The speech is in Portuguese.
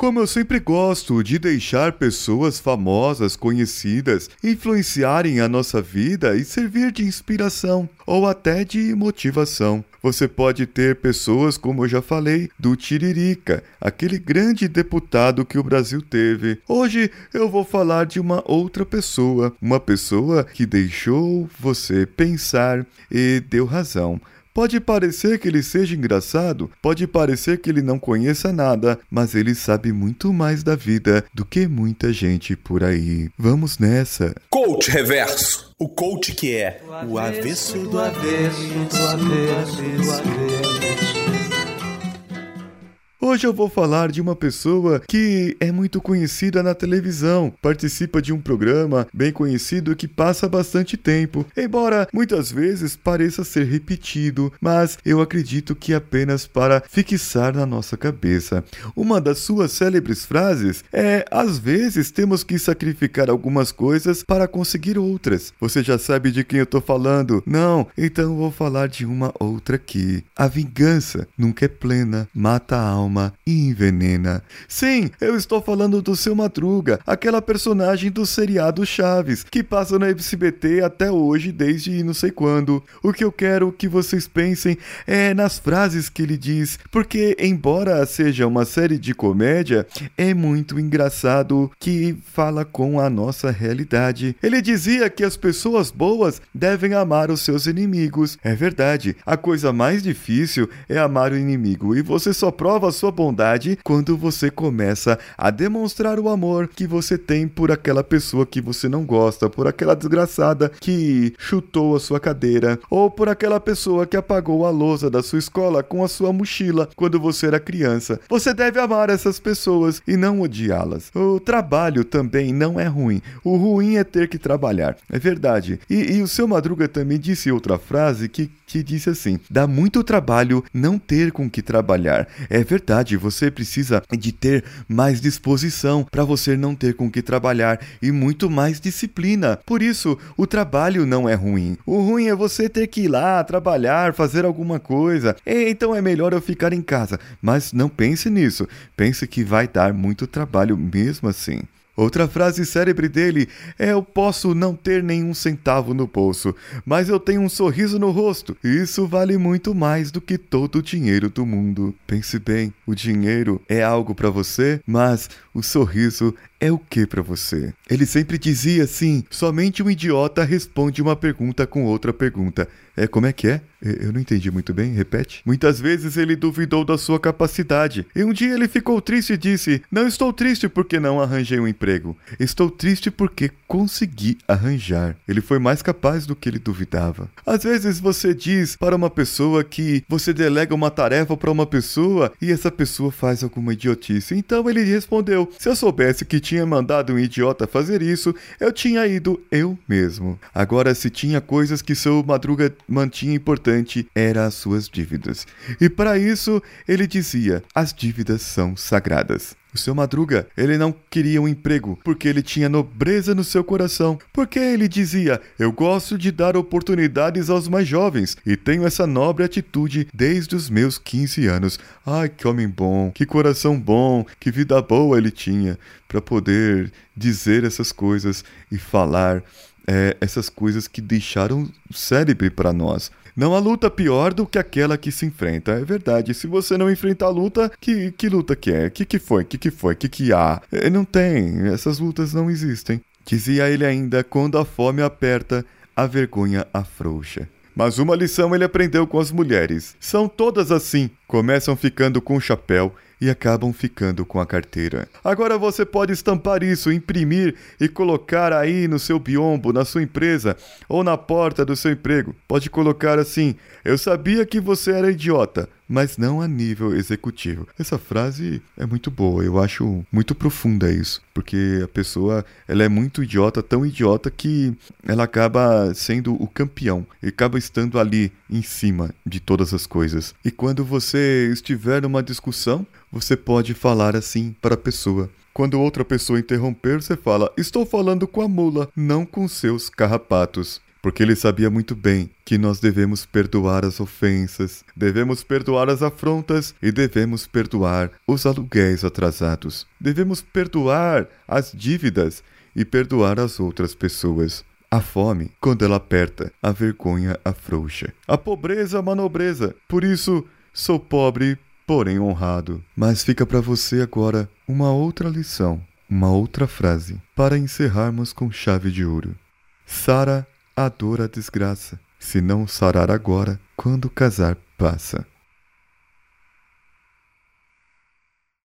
Como eu sempre gosto de deixar pessoas famosas, conhecidas, influenciarem a nossa vida e servir de inspiração ou até de motivação. Você pode ter pessoas, como eu já falei, do Tiririca, aquele grande deputado que o Brasil teve. Hoje eu vou falar de uma outra pessoa, uma pessoa que deixou você pensar e deu razão. Pode parecer que ele seja engraçado, pode parecer que ele não conheça nada, mas ele sabe muito mais da vida do que muita gente por aí. Vamos nessa. Coach Reverso. O coach que é o avesso do avesso, do avesso, do avesso. Hoje eu vou falar de uma pessoa que é muito conhecida na televisão, participa de um programa bem conhecido que passa bastante tempo, embora muitas vezes pareça ser repetido, mas eu acredito que apenas para fixar na nossa cabeça. Uma das suas célebres frases é: às vezes temos que sacrificar algumas coisas para conseguir outras. Você já sabe de quem eu tô falando? Não? Então vou falar de uma outra aqui. A vingança nunca é plena, mata a alma alma e envenena. Sim, eu estou falando do seu Madruga, aquela personagem do seriado Chaves, que passa no SBT até hoje, desde não sei quando. O que eu quero que vocês pensem é nas frases que ele diz, porque, embora seja uma série de comédia, é muito engraçado que fala com a nossa realidade. Ele dizia que as pessoas boas devem amar os seus inimigos. É verdade, a coisa mais difícil é amar o inimigo, e você só prova sua bondade quando você começa a demonstrar o amor que você tem por aquela pessoa que você não gosta, por aquela desgraçada que chutou a sua cadeira, ou por aquela pessoa que apagou a lousa da sua escola com a sua mochila quando você era criança. Você deve amar essas pessoas e não odiá-las. O trabalho também não é ruim. O ruim é ter que trabalhar. É verdade. E, e o seu Madruga também disse outra frase que, que disse assim: dá muito trabalho não ter com que trabalhar. É verdade verdade, você precisa de ter mais disposição para você não ter com que trabalhar e muito mais disciplina. Por isso, o trabalho não é ruim. O ruim é você ter que ir lá trabalhar, fazer alguma coisa. Então é melhor eu ficar em casa. Mas não pense nisso. Pense que vai dar muito trabalho mesmo assim. Outra frase célebre dele é: Eu posso não ter nenhum centavo no bolso, mas eu tenho um sorriso no rosto. Isso vale muito mais do que todo o dinheiro do mundo. Pense bem, o dinheiro é algo para você, mas o sorriso é o que para você? Ele sempre dizia assim: somente um idiota responde uma pergunta com outra pergunta. É como é que é? Eu não entendi muito bem, repete. Muitas vezes ele duvidou da sua capacidade. E um dia ele ficou triste e disse: Não estou triste porque não arranjei um emprego. Estou triste porque consegui arranjar. Ele foi mais capaz do que ele duvidava. Às vezes você diz para uma pessoa que você delega uma tarefa para uma pessoa e essa pessoa faz alguma idiotice. Então ele respondeu: Se eu soubesse que tinha mandado um idiota fazer isso, eu tinha ido eu mesmo. Agora, se tinha coisas que seu Madruga mantinha importante, era as suas dívidas. E para isso, ele dizia: as dívidas são sagradas. O seu Madruga, ele não queria um emprego porque ele tinha nobreza no seu coração. Porque ele dizia: Eu gosto de dar oportunidades aos mais jovens e tenho essa nobre atitude desde os meus 15 anos. Ai, que homem bom, que coração bom, que vida boa ele tinha para poder dizer essas coisas e falar é, essas coisas que deixaram célebre para nós. Não há luta pior do que aquela que se enfrenta. É verdade. Se você não enfrenta a luta, que, que luta que é? Que que foi? Que que foi? Que que há? É, não tem. Essas lutas não existem. Dizia ele ainda: quando a fome aperta, a vergonha afrouxa. Mas uma lição ele aprendeu com as mulheres. São todas assim. Começam ficando com o chapéu e acabam ficando com a carteira. Agora você pode estampar isso, imprimir e colocar aí no seu biombo, na sua empresa ou na porta do seu emprego. Pode colocar assim: Eu sabia que você era idiota, mas não a nível executivo. Essa frase é muito boa, eu acho muito profunda isso, porque a pessoa ela é muito idiota, tão idiota que ela acaba sendo o campeão e acaba estando ali em cima de todas as coisas. E quando você estiver numa discussão, você pode falar assim para a pessoa. Quando outra pessoa interromper, você fala: Estou falando com a mula, não com seus carrapatos. porque ele sabia muito bem que nós devemos perdoar as ofensas, devemos perdoar as afrontas e devemos perdoar os aluguéis atrasados. Devemos perdoar as dívidas e perdoar as outras pessoas. A fome, quando ela aperta, a vergonha afrouxa. A pobreza, a manobreza. Por isso, sou pobre, porém honrado. Mas fica para você agora uma outra lição, uma outra frase, para encerrarmos com chave de ouro. Sara a dor a desgraça, se não sarar agora, quando casar passa.